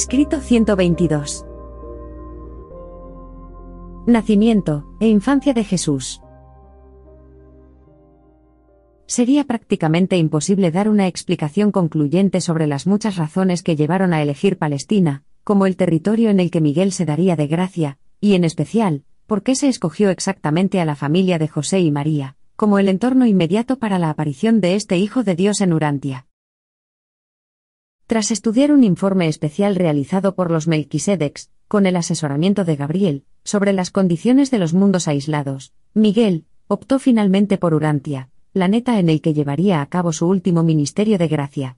Escrito 122. Nacimiento e infancia de Jesús. Sería prácticamente imposible dar una explicación concluyente sobre las muchas razones que llevaron a elegir Palestina, como el territorio en el que Miguel se daría de gracia, y en especial, por qué se escogió exactamente a la familia de José y María, como el entorno inmediato para la aparición de este Hijo de Dios en Urantia. Tras estudiar un informe especial realizado por los Melquisedecs, con el asesoramiento de Gabriel, sobre las condiciones de los mundos aislados, Miguel optó finalmente por Urantia, planeta en el que llevaría a cabo su último ministerio de gracia.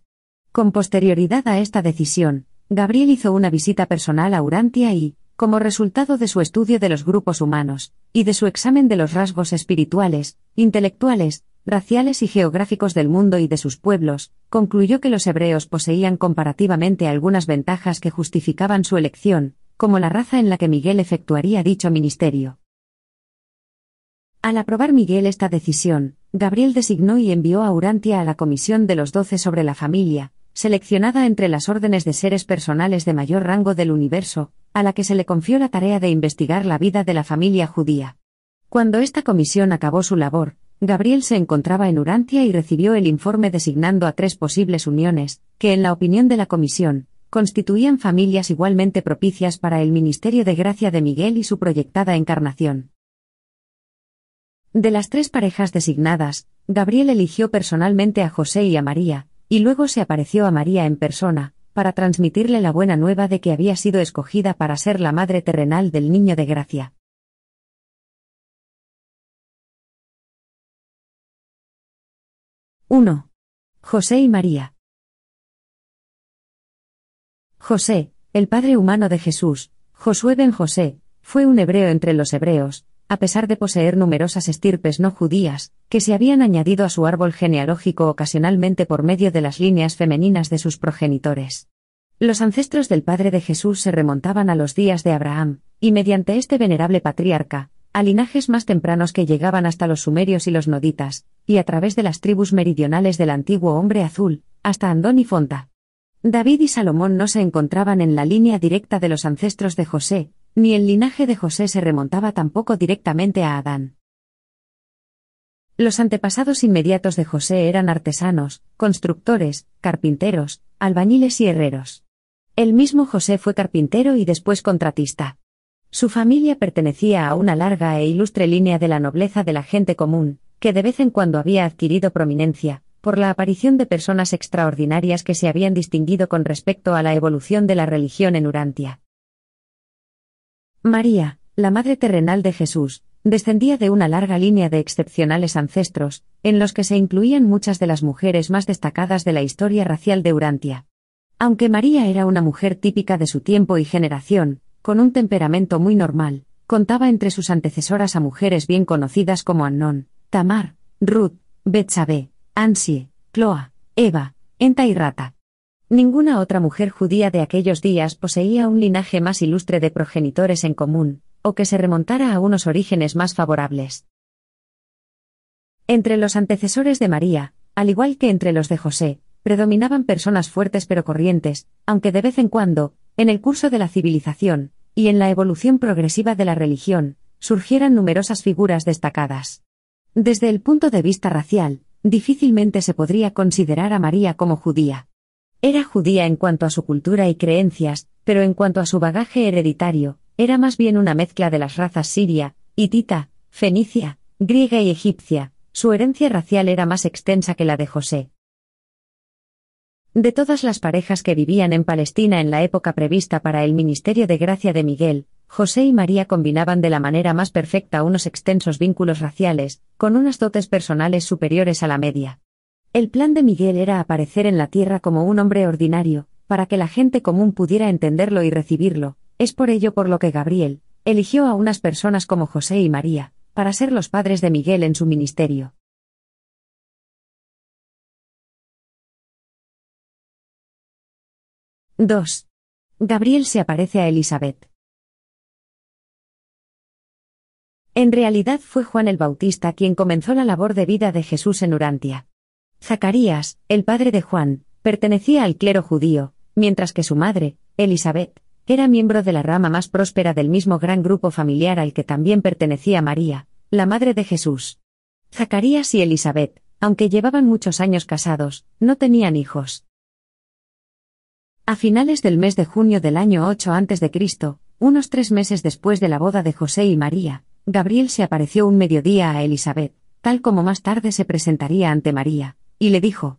Con posterioridad a esta decisión, Gabriel hizo una visita personal a Urantia y, como resultado de su estudio de los grupos humanos, y de su examen de los rasgos espirituales, intelectuales, raciales y geográficos del mundo y de sus pueblos, concluyó que los hebreos poseían comparativamente algunas ventajas que justificaban su elección, como la raza en la que Miguel efectuaría dicho ministerio. Al aprobar Miguel esta decisión, Gabriel designó y envió a Urantia a la comisión de los doce sobre la familia, seleccionada entre las órdenes de seres personales de mayor rango del universo, a la que se le confió la tarea de investigar la vida de la familia judía. Cuando esta comisión acabó su labor, Gabriel se encontraba en Urantia y recibió el informe designando a tres posibles uniones, que en la opinión de la comisión, constituían familias igualmente propicias para el ministerio de gracia de Miguel y su proyectada encarnación. De las tres parejas designadas, Gabriel eligió personalmente a José y a María, y luego se apareció a María en persona, para transmitirle la buena nueva de que había sido escogida para ser la madre terrenal del niño de gracia. 1. José y María. José, el padre humano de Jesús, Josué ben José, fue un hebreo entre los hebreos, a pesar de poseer numerosas estirpes no judías, que se habían añadido a su árbol genealógico ocasionalmente por medio de las líneas femeninas de sus progenitores. Los ancestros del padre de Jesús se remontaban a los días de Abraham, y mediante este venerable patriarca, a linajes más tempranos que llegaban hasta los sumerios y los noditas, y a través de las tribus meridionales del antiguo hombre azul, hasta Andón y Fonta. David y Salomón no se encontraban en la línea directa de los ancestros de José, ni el linaje de José se remontaba tampoco directamente a Adán. Los antepasados inmediatos de José eran artesanos, constructores, carpinteros, albañiles y herreros. El mismo José fue carpintero y después contratista. Su familia pertenecía a una larga e ilustre línea de la nobleza de la gente común, que de vez en cuando había adquirido prominencia, por la aparición de personas extraordinarias que se habían distinguido con respecto a la evolución de la religión en Urantia. María, la madre terrenal de Jesús, descendía de una larga línea de excepcionales ancestros, en los que se incluían muchas de las mujeres más destacadas de la historia racial de Urantia. Aunque María era una mujer típica de su tiempo y generación, con un temperamento muy normal, contaba entre sus antecesoras a mujeres bien conocidas como Annón, Tamar, Ruth, Betsabé, Ansie, Cloa, Eva, Enta y Rata. Ninguna otra mujer judía de aquellos días poseía un linaje más ilustre de progenitores en común, o que se remontara a unos orígenes más favorables. Entre los antecesores de María, al igual que entre los de José, predominaban personas fuertes pero corrientes, aunque de vez en cuando, en el curso de la civilización, y en la evolución progresiva de la religión, surgieran numerosas figuras destacadas. Desde el punto de vista racial, difícilmente se podría considerar a María como judía. Era judía en cuanto a su cultura y creencias, pero en cuanto a su bagaje hereditario, era más bien una mezcla de las razas siria, hitita, fenicia, griega y egipcia, su herencia racial era más extensa que la de José. De todas las parejas que vivían en Palestina en la época prevista para el ministerio de gracia de Miguel, José y María combinaban de la manera más perfecta unos extensos vínculos raciales, con unas dotes personales superiores a la media. El plan de Miguel era aparecer en la tierra como un hombre ordinario, para que la gente común pudiera entenderlo y recibirlo, es por ello por lo que Gabriel, eligió a unas personas como José y María, para ser los padres de Miguel en su ministerio. —2. Gabriel se aparece a Elizabeth. En realidad fue Juan el Bautista quien comenzó la labor de vida de Jesús en Urantia. Zacarías, el padre de Juan, pertenecía al clero judío, mientras que su madre, Elizabeth, era miembro de la rama más próspera del mismo gran grupo familiar al que también pertenecía María, la madre de Jesús. Zacarías y Elizabeth, aunque llevaban muchos años casados, no tenían hijos. A finales del mes de junio del año 8 a.C., unos tres meses después de la boda de José y María, Gabriel se apareció un mediodía a Elizabeth, tal como más tarde se presentaría ante María, y le dijo,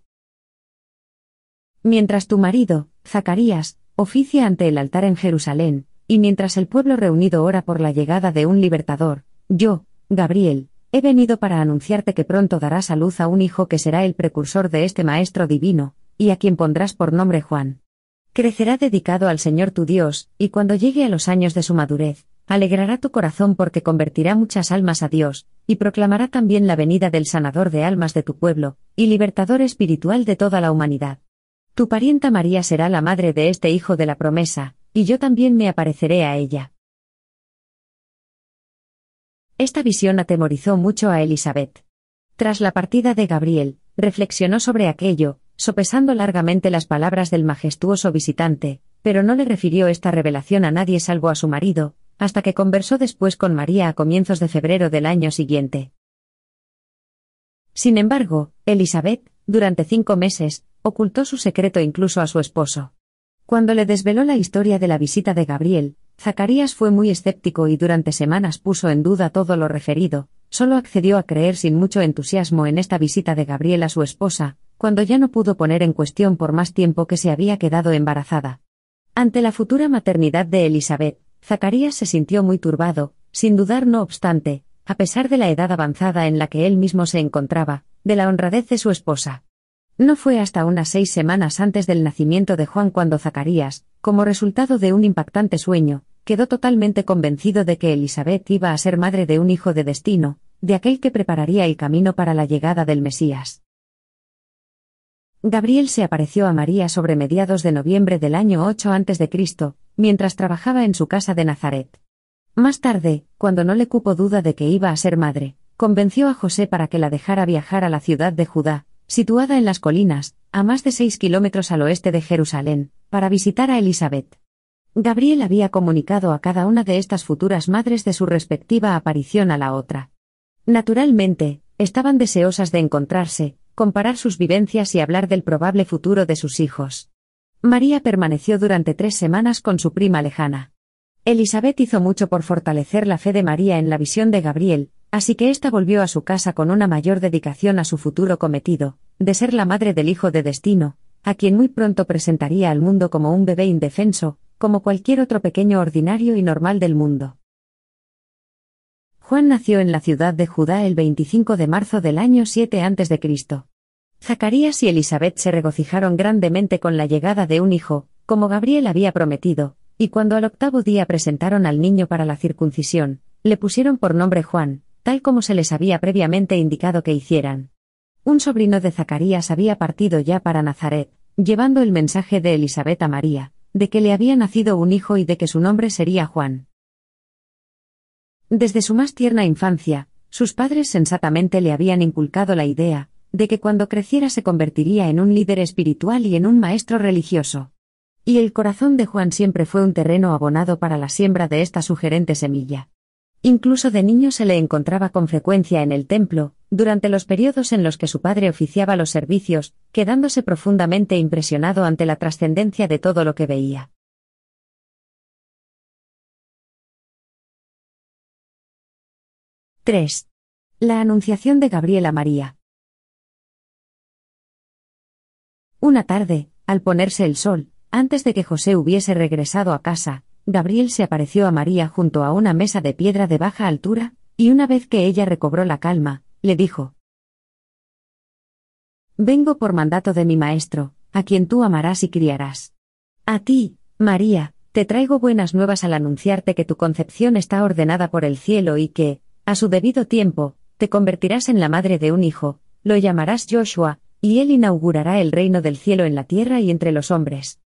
Mientras tu marido, Zacarías, oficia ante el altar en Jerusalén, y mientras el pueblo reunido ora por la llegada de un libertador, yo, Gabriel, he venido para anunciarte que pronto darás a luz a un hijo que será el precursor de este Maestro divino, y a quien pondrás por nombre Juan. Crecerá dedicado al Señor tu Dios, y cuando llegue a los años de su madurez, alegrará tu corazón porque convertirá muchas almas a Dios, y proclamará también la venida del sanador de almas de tu pueblo, y libertador espiritual de toda la humanidad. Tu parienta María será la madre de este hijo de la promesa, y yo también me apareceré a ella. Esta visión atemorizó mucho a Elizabeth. Tras la partida de Gabriel, reflexionó sobre aquello, sopesando largamente las palabras del majestuoso visitante, pero no le refirió esta revelación a nadie salvo a su marido, hasta que conversó después con María a comienzos de febrero del año siguiente. Sin embargo, Elizabeth, durante cinco meses, ocultó su secreto incluso a su esposo. Cuando le desveló la historia de la visita de Gabriel, Zacarías fue muy escéptico y durante semanas puso en duda todo lo referido, solo accedió a creer sin mucho entusiasmo en esta visita de Gabriel a su esposa, cuando ya no pudo poner en cuestión por más tiempo que se había quedado embarazada. Ante la futura maternidad de Elizabeth, Zacarías se sintió muy turbado, sin dudar no obstante, a pesar de la edad avanzada en la que él mismo se encontraba, de la honradez de su esposa. No fue hasta unas seis semanas antes del nacimiento de Juan cuando Zacarías, como resultado de un impactante sueño, quedó totalmente convencido de que Elizabeth iba a ser madre de un hijo de destino, de aquel que prepararía el camino para la llegada del Mesías. Gabriel se apareció a María sobre mediados de noviembre del año 8 a.C., mientras trabajaba en su casa de Nazaret. Más tarde, cuando no le cupo duda de que iba a ser madre, convenció a José para que la dejara viajar a la ciudad de Judá, situada en las colinas, a más de seis kilómetros al oeste de Jerusalén, para visitar a Elizabeth. Gabriel había comunicado a cada una de estas futuras madres de su respectiva aparición a la otra. Naturalmente, estaban deseosas de encontrarse, comparar sus vivencias y hablar del probable futuro de sus hijos. María permaneció durante tres semanas con su prima lejana. Elizabeth hizo mucho por fortalecer la fe de María en la visión de Gabriel, así que ésta volvió a su casa con una mayor dedicación a su futuro cometido, de ser la madre del hijo de destino, a quien muy pronto presentaría al mundo como un bebé indefenso, como cualquier otro pequeño ordinario y normal del mundo. Juan nació en la ciudad de Judá el 25 de marzo del año 7 a.C. Zacarías y Elizabeth se regocijaron grandemente con la llegada de un hijo, como Gabriel había prometido, y cuando al octavo día presentaron al niño para la circuncisión, le pusieron por nombre Juan, tal como se les había previamente indicado que hicieran. Un sobrino de Zacarías había partido ya para Nazaret, llevando el mensaje de Elizabeth a María, de que le había nacido un hijo y de que su nombre sería Juan. Desde su más tierna infancia, sus padres sensatamente le habían inculcado la idea, de que cuando creciera se convertiría en un líder espiritual y en un maestro religioso. Y el corazón de Juan siempre fue un terreno abonado para la siembra de esta sugerente semilla. Incluso de niño se le encontraba con frecuencia en el templo, durante los periodos en los que su padre oficiaba los servicios, quedándose profundamente impresionado ante la trascendencia de todo lo que veía. 3. La Anunciación de Gabriel a María. Una tarde, al ponerse el sol, antes de que José hubiese regresado a casa, Gabriel se apareció a María junto a una mesa de piedra de baja altura, y una vez que ella recobró la calma, le dijo, Vengo por mandato de mi maestro, a quien tú amarás y criarás. A ti, María, te traigo buenas nuevas al anunciarte que tu concepción está ordenada por el cielo y que, a su debido tiempo, te convertirás en la madre de un hijo, lo llamarás Joshua, y él inaugurará el reino del cielo en la tierra y entre los hombres.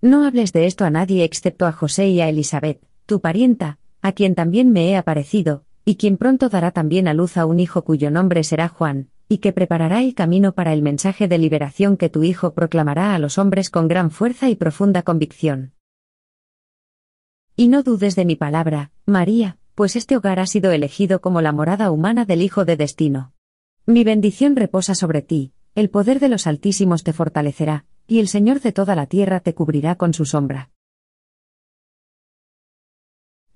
No hables de esto a nadie excepto a José y a Elizabeth, tu parienta, a quien también me he aparecido, y quien pronto dará también a luz a un hijo cuyo nombre será Juan, y que preparará el camino para el mensaje de liberación que tu hijo proclamará a los hombres con gran fuerza y profunda convicción. Y no dudes de mi palabra, María, pues este hogar ha sido elegido como la morada humana del Hijo de Destino. Mi bendición reposa sobre ti, el poder de los Altísimos te fortalecerá, y el Señor de toda la tierra te cubrirá con su sombra.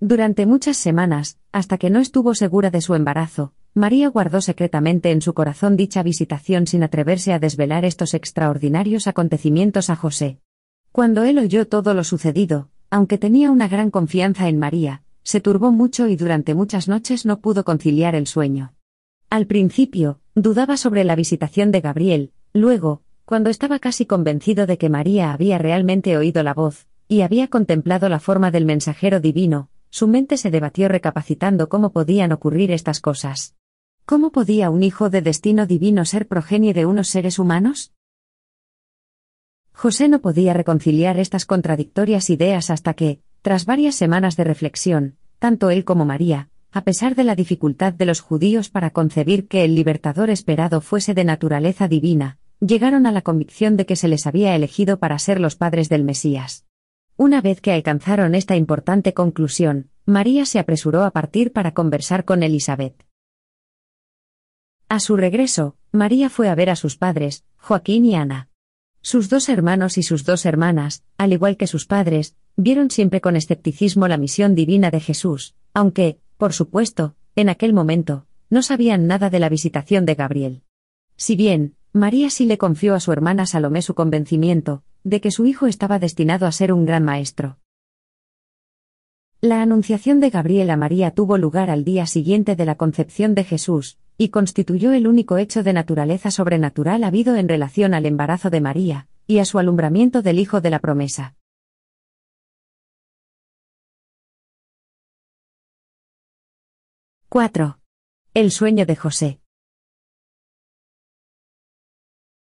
Durante muchas semanas, hasta que no estuvo segura de su embarazo, María guardó secretamente en su corazón dicha visitación sin atreverse a desvelar estos extraordinarios acontecimientos a José. Cuando él oyó todo lo sucedido, aunque tenía una gran confianza en María, se turbó mucho y durante muchas noches no pudo conciliar el sueño. Al principio, dudaba sobre la visitación de Gabriel, luego, cuando estaba casi convencido de que María había realmente oído la voz, y había contemplado la forma del mensajero divino, su mente se debatió recapacitando cómo podían ocurrir estas cosas. ¿Cómo podía un hijo de destino divino ser progenie de unos seres humanos? José no podía reconciliar estas contradictorias ideas hasta que, tras varias semanas de reflexión, tanto él como María, a pesar de la dificultad de los judíos para concebir que el libertador esperado fuese de naturaleza divina, llegaron a la convicción de que se les había elegido para ser los padres del Mesías. Una vez que alcanzaron esta importante conclusión, María se apresuró a partir para conversar con Elizabeth. A su regreso, María fue a ver a sus padres, Joaquín y Ana. Sus dos hermanos y sus dos hermanas, al igual que sus padres, vieron siempre con escepticismo la misión divina de Jesús, aunque, por supuesto, en aquel momento, no sabían nada de la visitación de Gabriel. Si bien, María sí le confió a su hermana Salomé su convencimiento, de que su hijo estaba destinado a ser un gran maestro. La anunciación de Gabriel a María tuvo lugar al día siguiente de la concepción de Jesús, y constituyó el único hecho de naturaleza sobrenatural habido en relación al embarazo de María, y a su alumbramiento del Hijo de la promesa. ¡4! El sueño de José.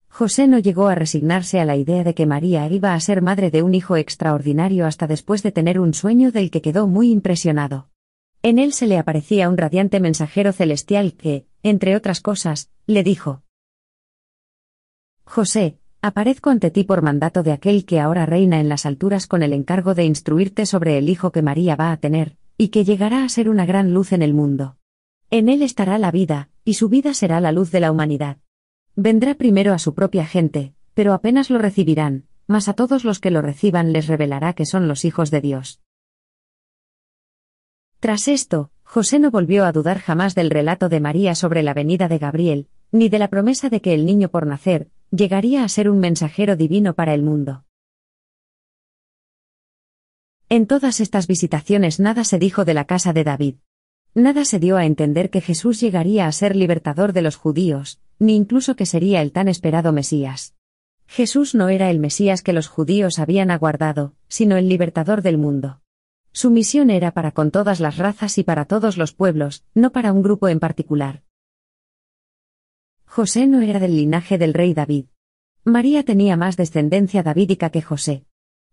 José no llegó a resignarse a la idea de que María iba a ser madre de un hijo extraordinario hasta después de tener un sueño del que quedó muy impresionado. En él se le aparecía un radiante mensajero celestial que, entre otras cosas, le dijo, José, aparezco ante ti por mandato de aquel que ahora reina en las alturas con el encargo de instruirte sobre el hijo que María va a tener, y que llegará a ser una gran luz en el mundo. En él estará la vida, y su vida será la luz de la humanidad. Vendrá primero a su propia gente, pero apenas lo recibirán, mas a todos los que lo reciban les revelará que son los hijos de Dios. Tras esto, José no volvió a dudar jamás del relato de María sobre la venida de Gabriel, ni de la promesa de que el niño por nacer, llegaría a ser un mensajero divino para el mundo. En todas estas visitaciones nada se dijo de la casa de David. Nada se dio a entender que Jesús llegaría a ser libertador de los judíos, ni incluso que sería el tan esperado Mesías. Jesús no era el Mesías que los judíos habían aguardado, sino el libertador del mundo. Su misión era para con todas las razas y para todos los pueblos, no para un grupo en particular. José no era del linaje del rey David. María tenía más descendencia davídica que José.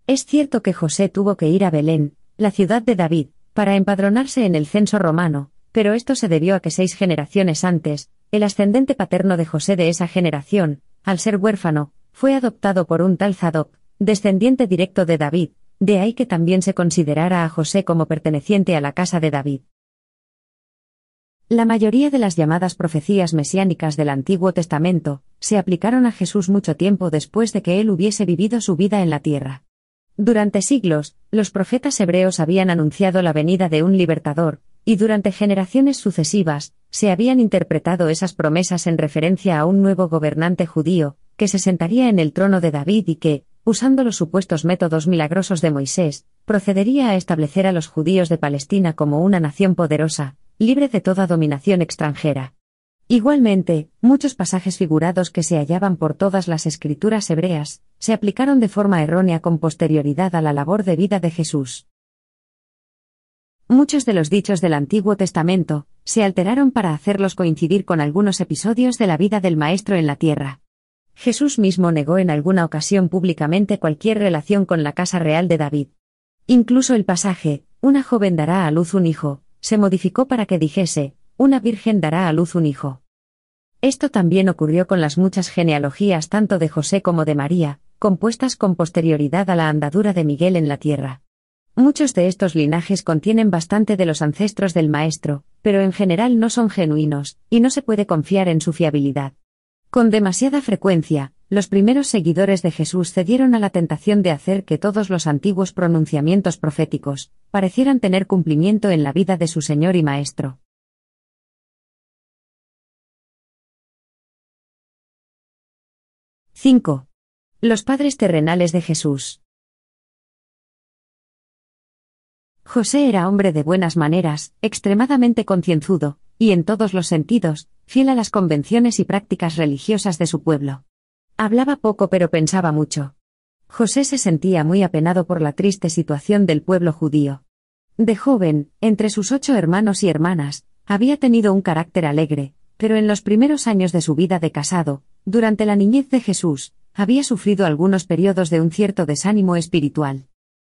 Es cierto que José tuvo que ir a Belén, la ciudad de David, para empadronarse en el censo romano, pero esto se debió a que seis generaciones antes, el ascendente paterno de José de esa generación, al ser huérfano, fue adoptado por un tal Zadok, descendiente directo de David, de ahí que también se considerara a José como perteneciente a la casa de David. La mayoría de las llamadas profecías mesiánicas del Antiguo Testamento se aplicaron a Jesús mucho tiempo después de que él hubiese vivido su vida en la tierra. Durante siglos, los profetas hebreos habían anunciado la venida de un libertador, y durante generaciones sucesivas, se habían interpretado esas promesas en referencia a un nuevo gobernante judío, que se sentaría en el trono de David y que, usando los supuestos métodos milagrosos de Moisés, procedería a establecer a los judíos de Palestina como una nación poderosa, libre de toda dominación extranjera. Igualmente, muchos pasajes figurados que se hallaban por todas las escrituras hebreas, se aplicaron de forma errónea con posterioridad a la labor de vida de Jesús. Muchos de los dichos del Antiguo Testamento se alteraron para hacerlos coincidir con algunos episodios de la vida del Maestro en la tierra. Jesús mismo negó en alguna ocasión públicamente cualquier relación con la casa real de David. Incluso el pasaje, una joven dará a luz un hijo, se modificó para que dijese, una virgen dará a luz un hijo. Esto también ocurrió con las muchas genealogías tanto de José como de María, compuestas con posterioridad a la andadura de Miguel en la tierra. Muchos de estos linajes contienen bastante de los ancestros del maestro, pero en general no son genuinos, y no se puede confiar en su fiabilidad. Con demasiada frecuencia, los primeros seguidores de Jesús cedieron a la tentación de hacer que todos los antiguos pronunciamientos proféticos parecieran tener cumplimiento en la vida de su Señor y Maestro. —5. Los padres terrenales de Jesús. José era hombre de buenas maneras, extremadamente concienzudo, y en todos los sentidos, fiel a las convenciones y prácticas religiosas de su pueblo. Hablaba poco pero pensaba mucho. José se sentía muy apenado por la triste situación del pueblo judío. De joven, entre sus ocho hermanos y hermanas, había tenido un carácter alegre, pero en los primeros años de su vida de casado, durante la niñez de Jesús, había sufrido algunos periodos de un cierto desánimo espiritual.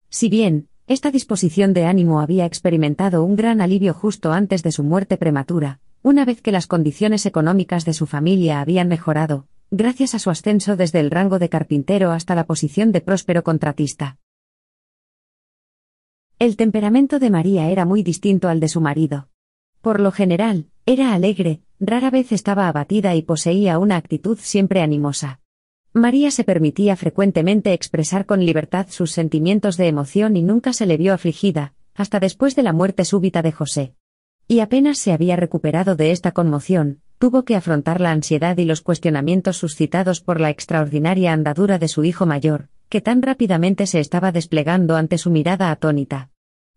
Si bien, esta disposición de ánimo había experimentado un gran alivio justo antes de su muerte prematura, una vez que las condiciones económicas de su familia habían mejorado, gracias a su ascenso desde el rango de carpintero hasta la posición de próspero contratista. El temperamento de María era muy distinto al de su marido. Por lo general, era alegre, rara vez estaba abatida y poseía una actitud siempre animosa. María se permitía frecuentemente expresar con libertad sus sentimientos de emoción y nunca se le vio afligida, hasta después de la muerte súbita de José. Y apenas se había recuperado de esta conmoción, tuvo que afrontar la ansiedad y los cuestionamientos suscitados por la extraordinaria andadura de su hijo mayor, que tan rápidamente se estaba desplegando ante su mirada atónita.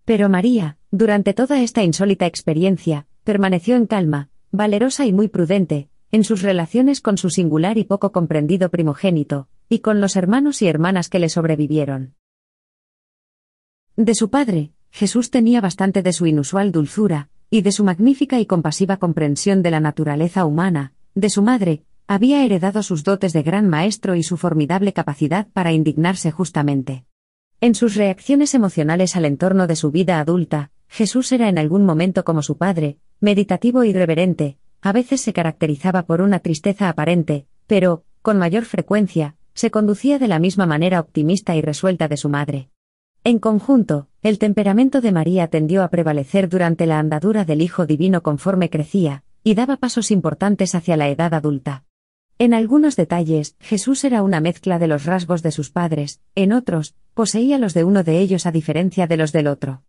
Pero María, durante toda esta insólita experiencia, permaneció en calma, valerosa y muy prudente, en sus relaciones con su singular y poco comprendido primogénito, y con los hermanos y hermanas que le sobrevivieron. De su padre, Jesús tenía bastante de su inusual dulzura, y de su magnífica y compasiva comprensión de la naturaleza humana, de su madre, había heredado sus dotes de gran maestro y su formidable capacidad para indignarse justamente. En sus reacciones emocionales al entorno de su vida adulta, Jesús era en algún momento como su padre, meditativo y reverente, a veces se caracterizaba por una tristeza aparente, pero, con mayor frecuencia, se conducía de la misma manera optimista y resuelta de su madre. En conjunto, el temperamento de María tendió a prevalecer durante la andadura del Hijo Divino conforme crecía, y daba pasos importantes hacia la edad adulta. En algunos detalles, Jesús era una mezcla de los rasgos de sus padres, en otros, poseía los de uno de ellos a diferencia de los del otro.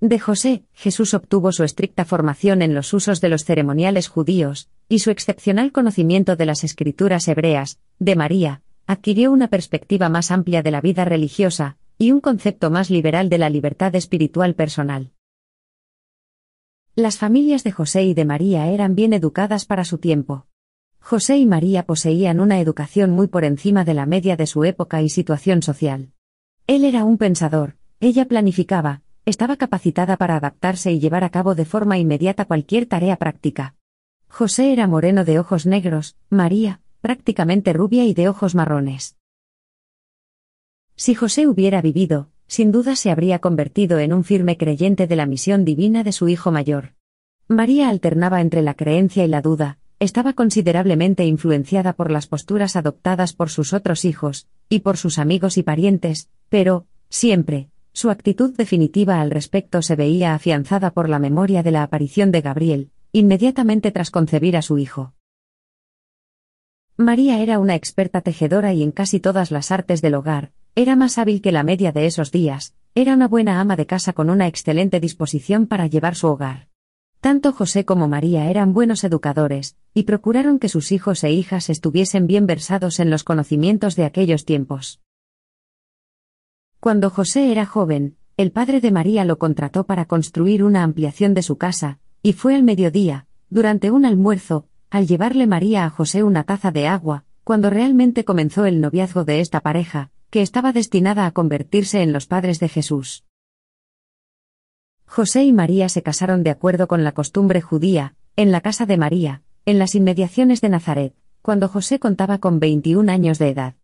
De José, Jesús obtuvo su estricta formación en los usos de los ceremoniales judíos, y su excepcional conocimiento de las escrituras hebreas, de María, adquirió una perspectiva más amplia de la vida religiosa, y un concepto más liberal de la libertad espiritual personal. Las familias de José y de María eran bien educadas para su tiempo. José y María poseían una educación muy por encima de la media de su época y situación social. Él era un pensador, ella planificaba, estaba capacitada para adaptarse y llevar a cabo de forma inmediata cualquier tarea práctica. José era moreno de ojos negros, María, prácticamente rubia y de ojos marrones. Si José hubiera vivido, sin duda se habría convertido en un firme creyente de la misión divina de su hijo mayor. María alternaba entre la creencia y la duda, estaba considerablemente influenciada por las posturas adoptadas por sus otros hijos, y por sus amigos y parientes, pero, siempre, su actitud definitiva al respecto se veía afianzada por la memoria de la aparición de Gabriel, inmediatamente tras concebir a su hijo. María era una experta tejedora y en casi todas las artes del hogar, era más hábil que la media de esos días, era una buena ama de casa con una excelente disposición para llevar su hogar. Tanto José como María eran buenos educadores, y procuraron que sus hijos e hijas estuviesen bien versados en los conocimientos de aquellos tiempos. Cuando José era joven, el padre de María lo contrató para construir una ampliación de su casa, y fue al mediodía, durante un almuerzo, al llevarle María a José una taza de agua, cuando realmente comenzó el noviazgo de esta pareja, que estaba destinada a convertirse en los padres de Jesús. José y María se casaron de acuerdo con la costumbre judía, en la casa de María, en las inmediaciones de Nazaret, cuando José contaba con 21 años de edad.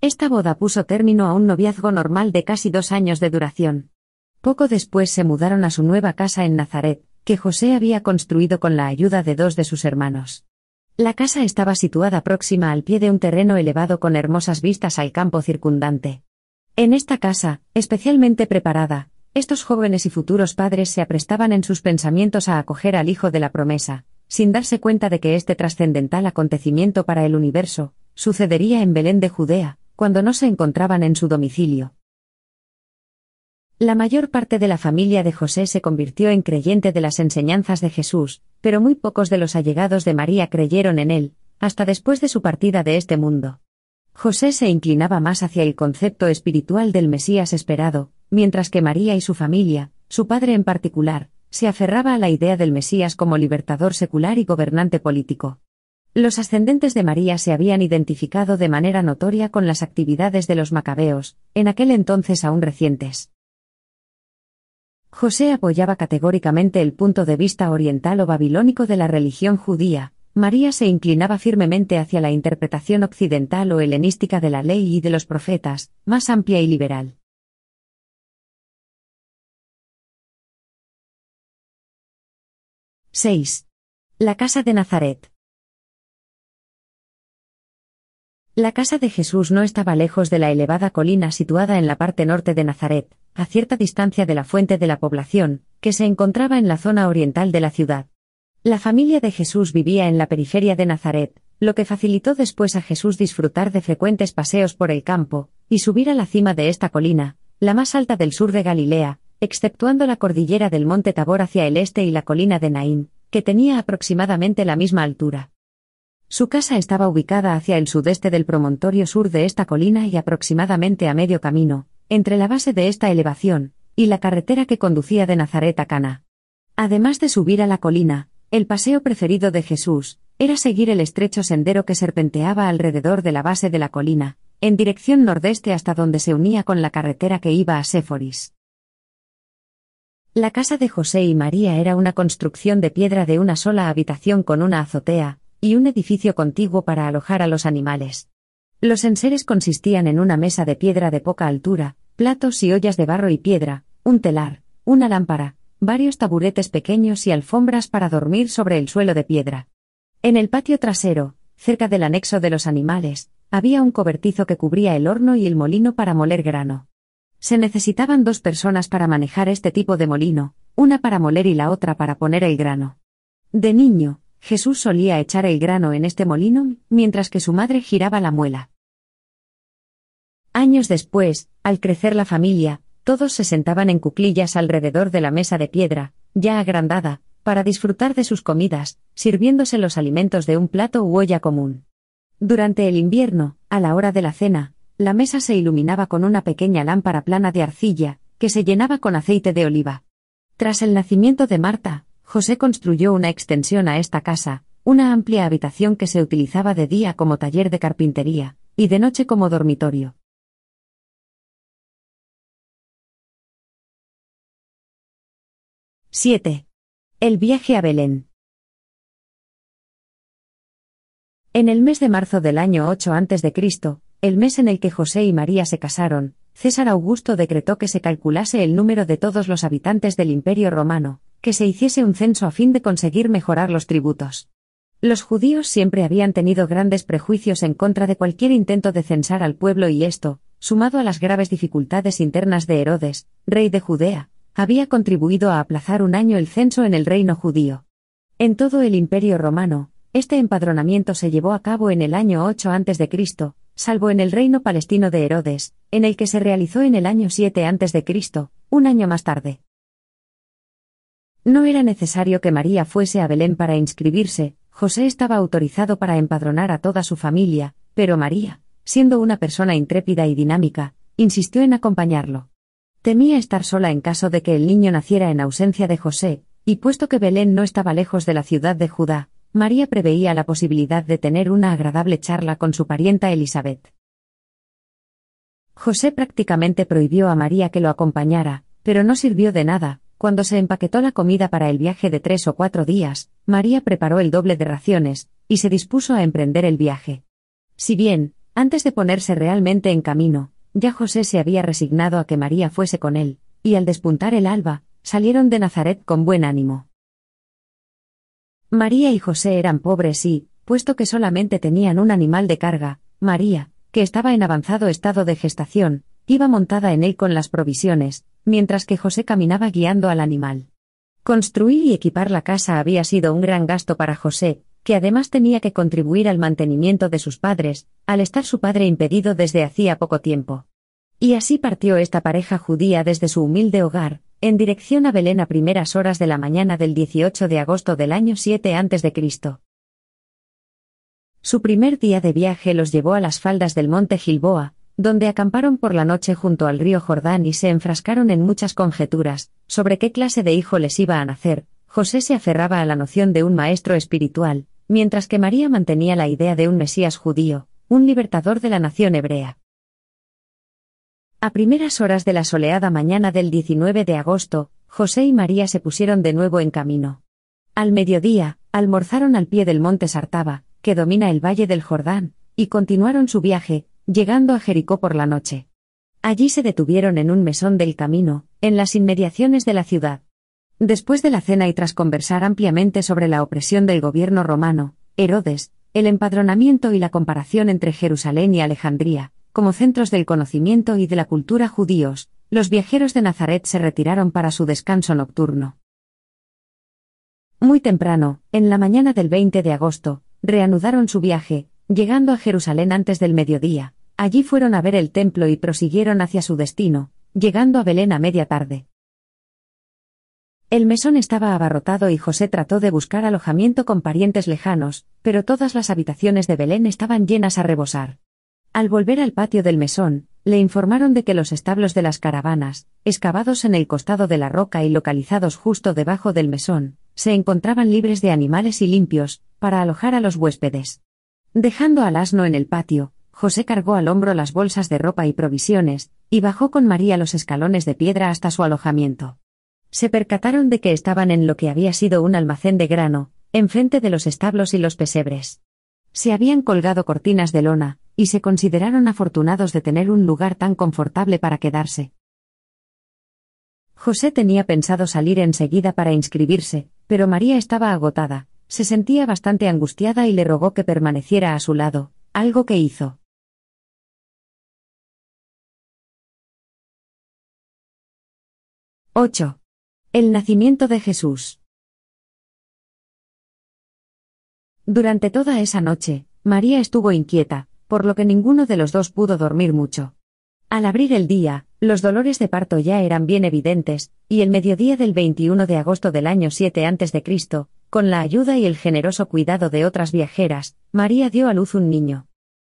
Esta boda puso término a un noviazgo normal de casi dos años de duración. Poco después se mudaron a su nueva casa en Nazaret, que José había construido con la ayuda de dos de sus hermanos. La casa estaba situada próxima al pie de un terreno elevado con hermosas vistas al campo circundante. En esta casa, especialmente preparada, estos jóvenes y futuros padres se aprestaban en sus pensamientos a acoger al Hijo de la promesa, sin darse cuenta de que este trascendental acontecimiento para el universo, sucedería en Belén de Judea, cuando no se encontraban en su domicilio. La mayor parte de la familia de José se convirtió en creyente de las enseñanzas de Jesús, pero muy pocos de los allegados de María creyeron en él, hasta después de su partida de este mundo. José se inclinaba más hacia el concepto espiritual del Mesías esperado, mientras que María y su familia, su padre en particular, se aferraba a la idea del Mesías como libertador secular y gobernante político. Los ascendentes de María se habían identificado de manera notoria con las actividades de los macabeos, en aquel entonces aún recientes. José apoyaba categóricamente el punto de vista oriental o babilónico de la religión judía, María se inclinaba firmemente hacia la interpretación occidental o helenística de la ley y de los profetas, más amplia y liberal. ¡6! La casa de Nazaret. La casa de Jesús no estaba lejos de la elevada colina situada en la parte norte de Nazaret, a cierta distancia de la fuente de la población, que se encontraba en la zona oriental de la ciudad. La familia de Jesús vivía en la periferia de Nazaret, lo que facilitó después a Jesús disfrutar de frecuentes paseos por el campo, y subir a la cima de esta colina, la más alta del sur de Galilea, exceptuando la cordillera del monte Tabor hacia el este y la colina de Naín, que tenía aproximadamente la misma altura. Su casa estaba ubicada hacia el sudeste del promontorio sur de esta colina y aproximadamente a medio camino, entre la base de esta elevación, y la carretera que conducía de Nazaret a Cana. Además de subir a la colina, el paseo preferido de Jesús, era seguir el estrecho sendero que serpenteaba alrededor de la base de la colina, en dirección nordeste hasta donde se unía con la carretera que iba a Séforis. La casa de José y María era una construcción de piedra de una sola habitación con una azotea, y un edificio contiguo para alojar a los animales. Los enseres consistían en una mesa de piedra de poca altura, platos y ollas de barro y piedra, un telar, una lámpara, varios taburetes pequeños y alfombras para dormir sobre el suelo de piedra. En el patio trasero, cerca del anexo de los animales, había un cobertizo que cubría el horno y el molino para moler grano. Se necesitaban dos personas para manejar este tipo de molino, una para moler y la otra para poner el grano. De niño, Jesús solía echar el grano en este molino, mientras que su madre giraba la muela. Años después, al crecer la familia, todos se sentaban en cuclillas alrededor de la mesa de piedra, ya agrandada, para disfrutar de sus comidas, sirviéndose los alimentos de un plato u olla común. Durante el invierno, a la hora de la cena, la mesa se iluminaba con una pequeña lámpara plana de arcilla, que se llenaba con aceite de oliva. Tras el nacimiento de Marta, José construyó una extensión a esta casa, una amplia habitación que se utilizaba de día como taller de carpintería, y de noche como dormitorio. ¡7! El viaje a Belén. En el mes de marzo del año 8 a.C., el mes en el que José y María se casaron, César Augusto decretó que se calculase el número de todos los habitantes del Imperio Romano, que se hiciese un censo a fin de conseguir mejorar los tributos. Los judíos siempre habían tenido grandes prejuicios en contra de cualquier intento de censar al pueblo y esto, sumado a las graves dificultades internas de Herodes, rey de Judea, había contribuido a aplazar un año el censo en el reino judío. En todo el imperio romano, este empadronamiento se llevó a cabo en el año 8 a.C., salvo en el reino palestino de Herodes, en el que se realizó en el año 7 a.C., un año más tarde. No era necesario que María fuese a Belén para inscribirse, José estaba autorizado para empadronar a toda su familia, pero María, siendo una persona intrépida y dinámica, insistió en acompañarlo. Temía estar sola en caso de que el niño naciera en ausencia de José, y puesto que Belén no estaba lejos de la ciudad de Judá, María preveía la posibilidad de tener una agradable charla con su parienta Elizabeth. José prácticamente prohibió a María que lo acompañara, pero no sirvió de nada, cuando se empaquetó la comida para el viaje de tres o cuatro días, María preparó el doble de raciones, y se dispuso a emprender el viaje. Si bien, antes de ponerse realmente en camino, ya José se había resignado a que María fuese con él, y al despuntar el alba, salieron de Nazaret con buen ánimo. María y José eran pobres y, puesto que solamente tenían un animal de carga, María, que estaba en avanzado estado de gestación, iba montada en él con las provisiones, mientras que José caminaba guiando al animal. Construir y equipar la casa había sido un gran gasto para José, que además tenía que contribuir al mantenimiento de sus padres, al estar su padre impedido desde hacía poco tiempo. Y así partió esta pareja judía desde su humilde hogar, en dirección a Belén a primeras horas de la mañana del 18 de agosto del año 7 a.C. Su primer día de viaje los llevó a las faldas del monte Gilboa, donde acamparon por la noche junto al río Jordán y se enfrascaron en muchas conjeturas, sobre qué clase de hijo les iba a nacer. José se aferraba a la noción de un maestro espiritual, mientras que María mantenía la idea de un Mesías judío, un libertador de la nación hebrea. A primeras horas de la soleada mañana del 19 de agosto, José y María se pusieron de nuevo en camino. Al mediodía, almorzaron al pie del monte Sartaba, que domina el valle del Jordán, y continuaron su viaje, llegando a Jericó por la noche. Allí se detuvieron en un mesón del camino, en las inmediaciones de la ciudad. Después de la cena y tras conversar ampliamente sobre la opresión del gobierno romano, Herodes, el empadronamiento y la comparación entre Jerusalén y Alejandría, como centros del conocimiento y de la cultura judíos, los viajeros de Nazaret se retiraron para su descanso nocturno. Muy temprano, en la mañana del 20 de agosto, reanudaron su viaje, llegando a Jerusalén antes del mediodía, Allí fueron a ver el templo y prosiguieron hacia su destino, llegando a Belén a media tarde. El mesón estaba abarrotado y José trató de buscar alojamiento con parientes lejanos, pero todas las habitaciones de Belén estaban llenas a rebosar. Al volver al patio del mesón, le informaron de que los establos de las caravanas, excavados en el costado de la roca y localizados justo debajo del mesón, se encontraban libres de animales y limpios, para alojar a los huéspedes. Dejando al asno en el patio, José cargó al hombro las bolsas de ropa y provisiones, y bajó con María los escalones de piedra hasta su alojamiento. Se percataron de que estaban en lo que había sido un almacén de grano, enfrente de los establos y los pesebres. Se habían colgado cortinas de lona, y se consideraron afortunados de tener un lugar tan confortable para quedarse. José tenía pensado salir enseguida para inscribirse, pero María estaba agotada, se sentía bastante angustiada y le rogó que permaneciera a su lado, algo que hizo. 8. El nacimiento de Jesús. Durante toda esa noche, María estuvo inquieta, por lo que ninguno de los dos pudo dormir mucho. Al abrir el día, los dolores de parto ya eran bien evidentes, y el mediodía del 21 de agosto del año 7 a.C., con la ayuda y el generoso cuidado de otras viajeras, María dio a luz un niño.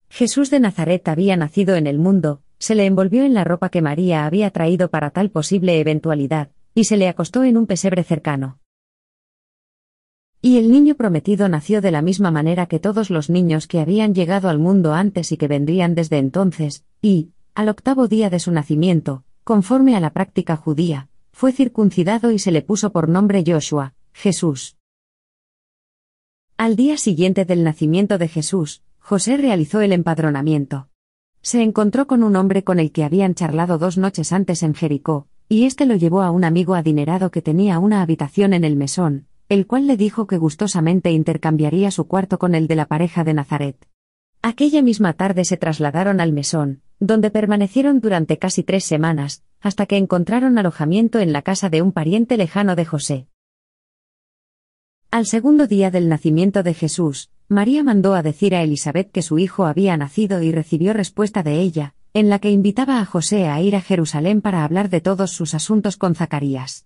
Jesús de Nazaret había nacido en el mundo, se le envolvió en la ropa que María había traído para tal posible eventualidad, y se le acostó en un pesebre cercano. Y el niño prometido nació de la misma manera que todos los niños que habían llegado al mundo antes y que vendrían desde entonces, y, al octavo día de su nacimiento, conforme a la práctica judía, fue circuncidado y se le puso por nombre Joshua, Jesús. Al día siguiente del nacimiento de Jesús, José realizó el empadronamiento se encontró con un hombre con el que habían charlado dos noches antes en Jericó, y éste lo llevó a un amigo adinerado que tenía una habitación en el mesón, el cual le dijo que gustosamente intercambiaría su cuarto con el de la pareja de Nazaret. Aquella misma tarde se trasladaron al mesón, donde permanecieron durante casi tres semanas, hasta que encontraron alojamiento en la casa de un pariente lejano de José. Al segundo día del nacimiento de Jesús, María mandó a decir a Elizabeth que su hijo había nacido y recibió respuesta de ella, en la que invitaba a José a ir a Jerusalén para hablar de todos sus asuntos con Zacarías.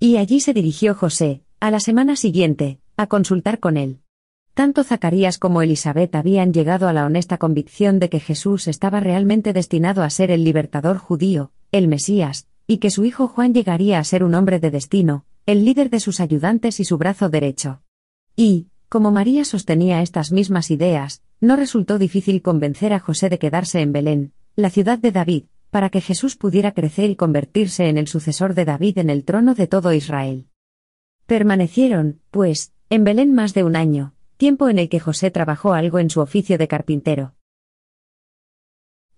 Y allí se dirigió José, a la semana siguiente, a consultar con él. Tanto Zacarías como Elizabeth habían llegado a la honesta convicción de que Jesús estaba realmente destinado a ser el libertador judío, el Mesías, y que su hijo Juan llegaría a ser un hombre de destino, el líder de sus ayudantes y su brazo derecho. Y, como María sostenía estas mismas ideas, no resultó difícil convencer a José de quedarse en Belén, la ciudad de David, para que Jesús pudiera crecer y convertirse en el sucesor de David en el trono de todo Israel. Permanecieron, pues, en Belén más de un año, tiempo en el que José trabajó algo en su oficio de carpintero.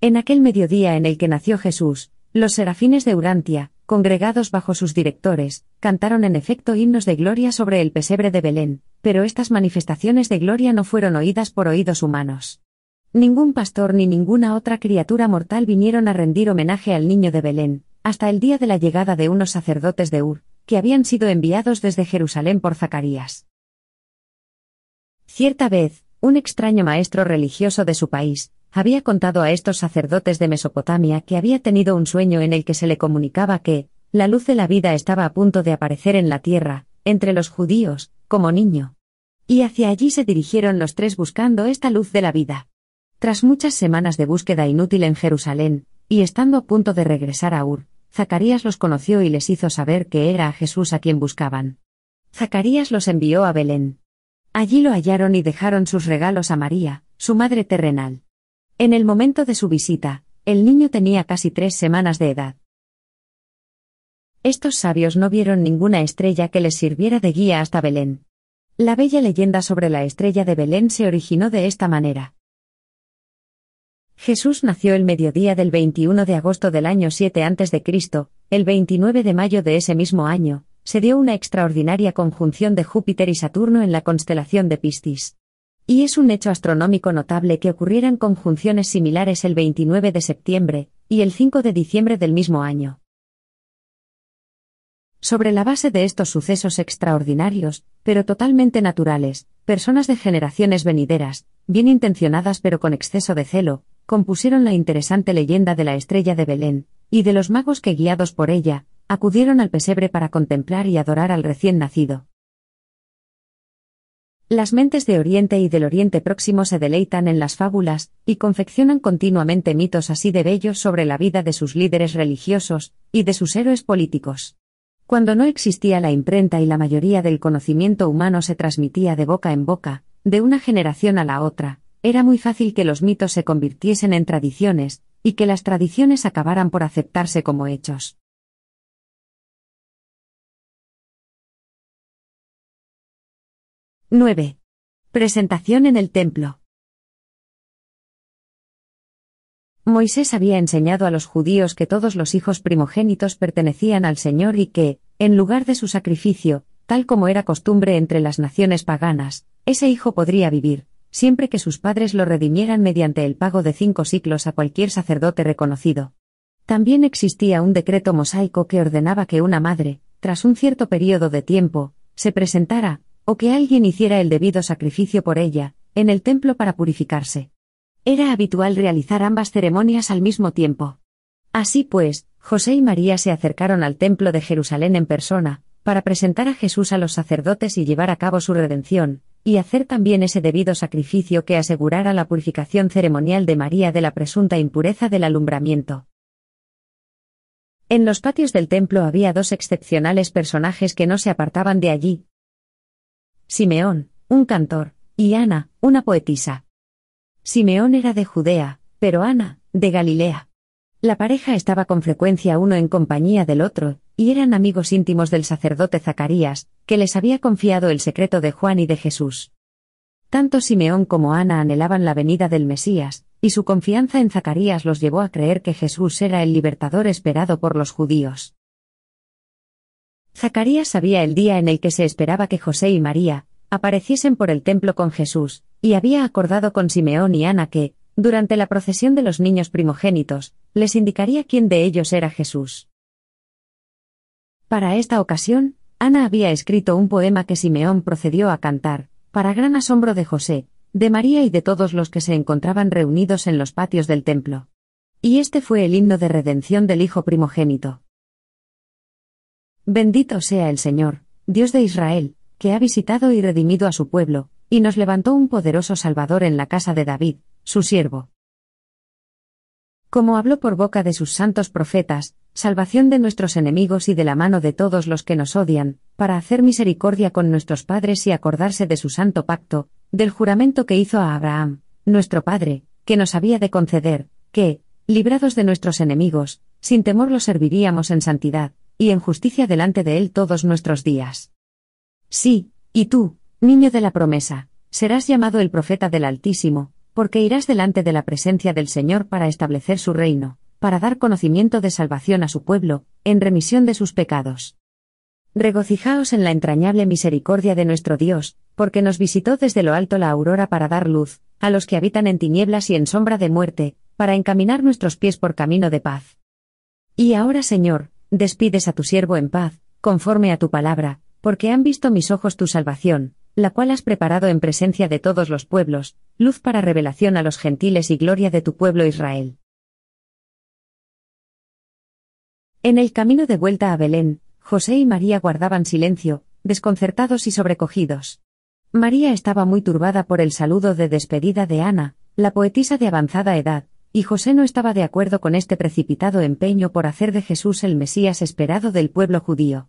En aquel mediodía en el que nació Jesús, los serafines de Urantia, congregados bajo sus directores, cantaron en efecto himnos de gloria sobre el pesebre de Belén, pero estas manifestaciones de gloria no fueron oídas por oídos humanos. Ningún pastor ni ninguna otra criatura mortal vinieron a rendir homenaje al niño de Belén, hasta el día de la llegada de unos sacerdotes de Ur, que habían sido enviados desde Jerusalén por Zacarías. Cierta vez, un extraño maestro religioso de su país, había contado a estos sacerdotes de Mesopotamia que había tenido un sueño en el que se le comunicaba que, la luz de la vida estaba a punto de aparecer en la tierra, entre los judíos, como niño. Y hacia allí se dirigieron los tres buscando esta luz de la vida. Tras muchas semanas de búsqueda inútil en Jerusalén, y estando a punto de regresar a Ur, Zacarías los conoció y les hizo saber que era a Jesús a quien buscaban. Zacarías los envió a Belén. Allí lo hallaron y dejaron sus regalos a María, su madre terrenal. En el momento de su visita, el niño tenía casi tres semanas de edad. Estos sabios no vieron ninguna estrella que les sirviera de guía hasta Belén. La bella leyenda sobre la estrella de Belén se originó de esta manera. Jesús nació el mediodía del 21 de agosto del año 7 a.C., el 29 de mayo de ese mismo año, se dio una extraordinaria conjunción de Júpiter y Saturno en la constelación de Piscis. Y es un hecho astronómico notable que ocurrieran conjunciones similares el 29 de septiembre y el 5 de diciembre del mismo año. Sobre la base de estos sucesos extraordinarios, pero totalmente naturales, personas de generaciones venideras, bien intencionadas pero con exceso de celo, compusieron la interesante leyenda de la estrella de Belén, y de los magos que guiados por ella, acudieron al pesebre para contemplar y adorar al recién nacido. Las mentes de Oriente y del Oriente Próximo se deleitan en las fábulas, y confeccionan continuamente mitos así de bellos sobre la vida de sus líderes religiosos, y de sus héroes políticos. Cuando no existía la imprenta y la mayoría del conocimiento humano se transmitía de boca en boca, de una generación a la otra, era muy fácil que los mitos se convirtiesen en tradiciones, y que las tradiciones acabaran por aceptarse como hechos. —9. Presentación en el templo. Moisés había enseñado a los judíos que todos los hijos primogénitos pertenecían al Señor y que, en lugar de su sacrificio, tal como era costumbre entre las naciones paganas, ese hijo podría vivir, siempre que sus padres lo redimieran mediante el pago de cinco ciclos a cualquier sacerdote reconocido. También existía un decreto mosaico que ordenaba que una madre, tras un cierto periodo de tiempo, se presentara, o que alguien hiciera el debido sacrificio por ella, en el templo para purificarse. Era habitual realizar ambas ceremonias al mismo tiempo. Así pues, José y María se acercaron al templo de Jerusalén en persona, para presentar a Jesús a los sacerdotes y llevar a cabo su redención, y hacer también ese debido sacrificio que asegurara la purificación ceremonial de María de la presunta impureza del alumbramiento. En los patios del templo había dos excepcionales personajes que no se apartaban de allí. Simeón, un cantor, y Ana, una poetisa. Simeón era de Judea, pero Ana, de Galilea. La pareja estaba con frecuencia uno en compañía del otro, y eran amigos íntimos del sacerdote Zacarías, que les había confiado el secreto de Juan y de Jesús. Tanto Simeón como Ana anhelaban la venida del Mesías, y su confianza en Zacarías los llevó a creer que Jesús era el libertador esperado por los judíos. Zacarías sabía el día en el que se esperaba que José y María apareciesen por el templo con Jesús, y había acordado con Simeón y Ana que, durante la procesión de los niños primogénitos, les indicaría quién de ellos era Jesús. Para esta ocasión, Ana había escrito un poema que Simeón procedió a cantar, para gran asombro de José, de María y de todos los que se encontraban reunidos en los patios del templo. Y este fue el himno de redención del Hijo primogénito. Bendito sea el Señor, Dios de Israel, que ha visitado y redimido a su pueblo, y nos levantó un poderoso Salvador en la casa de David, su siervo. Como habló por boca de sus santos profetas, salvación de nuestros enemigos y de la mano de todos los que nos odian, para hacer misericordia con nuestros padres y acordarse de su santo pacto, del juramento que hizo a Abraham, nuestro Padre, que nos había de conceder, que, librados de nuestros enemigos, sin temor los serviríamos en santidad, y en justicia delante de Él todos nuestros días. Sí, y tú, niño de la promesa, serás llamado el profeta del Altísimo, porque irás delante de la presencia del Señor para establecer su reino para dar conocimiento de salvación a su pueblo, en remisión de sus pecados. Regocijaos en la entrañable misericordia de nuestro Dios, porque nos visitó desde lo alto la aurora para dar luz, a los que habitan en tinieblas y en sombra de muerte, para encaminar nuestros pies por camino de paz. Y ahora, Señor, despides a tu siervo en paz, conforme a tu palabra, porque han visto mis ojos tu salvación, la cual has preparado en presencia de todos los pueblos, luz para revelación a los gentiles y gloria de tu pueblo Israel. En el camino de vuelta a Belén, José y María guardaban silencio, desconcertados y sobrecogidos. María estaba muy turbada por el saludo de despedida de Ana, la poetisa de avanzada edad, y José no estaba de acuerdo con este precipitado empeño por hacer de Jesús el Mesías esperado del pueblo judío.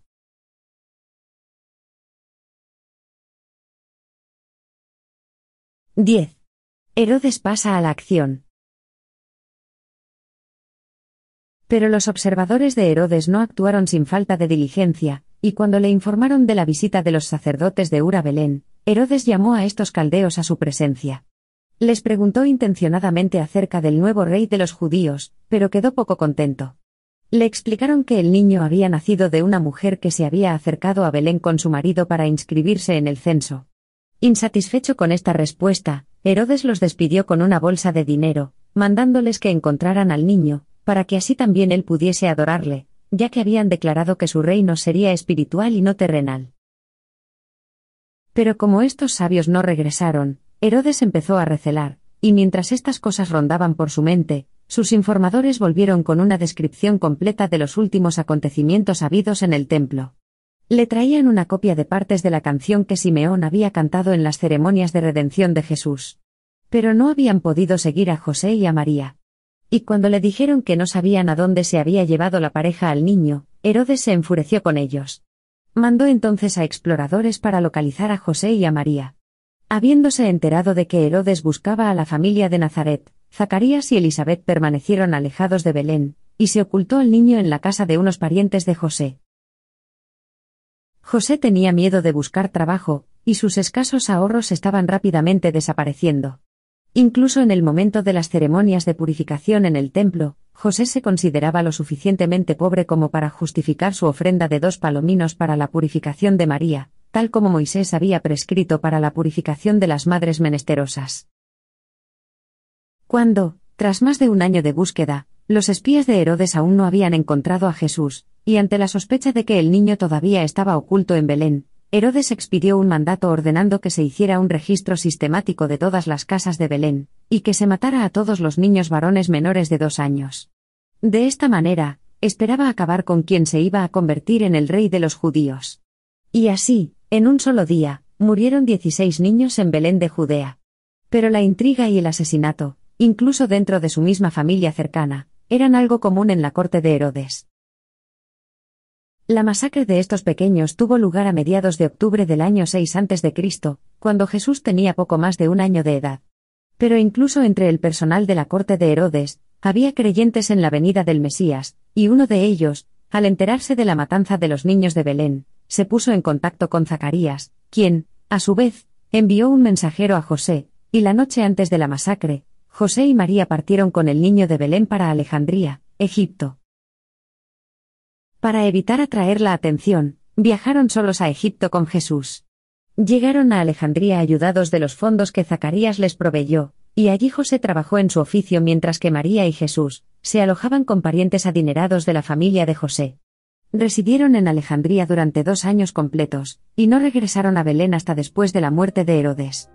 10. Herodes pasa a la acción. Pero los observadores de Herodes no actuaron sin falta de diligencia, y cuando le informaron de la visita de los sacerdotes de Ura Belén, Herodes llamó a estos caldeos a su presencia. Les preguntó intencionadamente acerca del nuevo rey de los judíos, pero quedó poco contento. Le explicaron que el niño había nacido de una mujer que se había acercado a Belén con su marido para inscribirse en el censo. Insatisfecho con esta respuesta, Herodes los despidió con una bolsa de dinero, mandándoles que encontraran al niño, para que así también él pudiese adorarle, ya que habían declarado que su reino sería espiritual y no terrenal. Pero como estos sabios no regresaron, Herodes empezó a recelar, y mientras estas cosas rondaban por su mente, sus informadores volvieron con una descripción completa de los últimos acontecimientos habidos en el templo. Le traían una copia de partes de la canción que Simeón había cantado en las ceremonias de redención de Jesús. Pero no habían podido seguir a José y a María. Y cuando le dijeron que no sabían a dónde se había llevado la pareja al niño, Herodes se enfureció con ellos. Mandó entonces a exploradores para localizar a José y a María. Habiéndose enterado de que Herodes buscaba a la familia de Nazaret, Zacarías y Elizabeth permanecieron alejados de Belén, y se ocultó al niño en la casa de unos parientes de José. José tenía miedo de buscar trabajo, y sus escasos ahorros estaban rápidamente desapareciendo. Incluso en el momento de las ceremonias de purificación en el templo, José se consideraba lo suficientemente pobre como para justificar su ofrenda de dos palominos para la purificación de María, tal como Moisés había prescrito para la purificación de las madres menesterosas. Cuando, tras más de un año de búsqueda, los espías de Herodes aún no habían encontrado a Jesús, y ante la sospecha de que el niño todavía estaba oculto en Belén, Herodes expidió un mandato ordenando que se hiciera un registro sistemático de todas las casas de Belén, y que se matara a todos los niños varones menores de dos años. De esta manera, esperaba acabar con quien se iba a convertir en el rey de los judíos. Y así, en un solo día, murieron 16 niños en Belén de Judea. Pero la intriga y el asesinato, incluso dentro de su misma familia cercana, eran algo común en la corte de Herodes. La masacre de estos pequeños tuvo lugar a mediados de octubre del año 6 a.C., cuando Jesús tenía poco más de un año de edad. Pero incluso entre el personal de la corte de Herodes, había creyentes en la venida del Mesías, y uno de ellos, al enterarse de la matanza de los niños de Belén, se puso en contacto con Zacarías, quien, a su vez, envió un mensajero a José, y la noche antes de la masacre, José y María partieron con el niño de Belén para Alejandría, Egipto. Para evitar atraer la atención, viajaron solos a Egipto con Jesús. Llegaron a Alejandría ayudados de los fondos que Zacarías les proveyó, y allí José trabajó en su oficio mientras que María y Jesús se alojaban con parientes adinerados de la familia de José. Residieron en Alejandría durante dos años completos, y no regresaron a Belén hasta después de la muerte de Herodes.